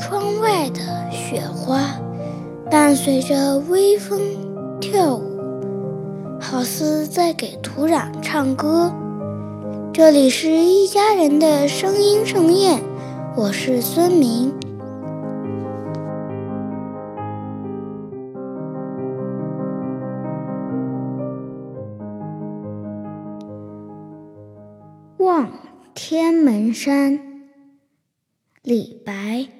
窗外的雪花伴随着微风跳舞，好似在给土壤唱歌。这里是一家人的声音盛宴，我是孙明。望天门山，李白。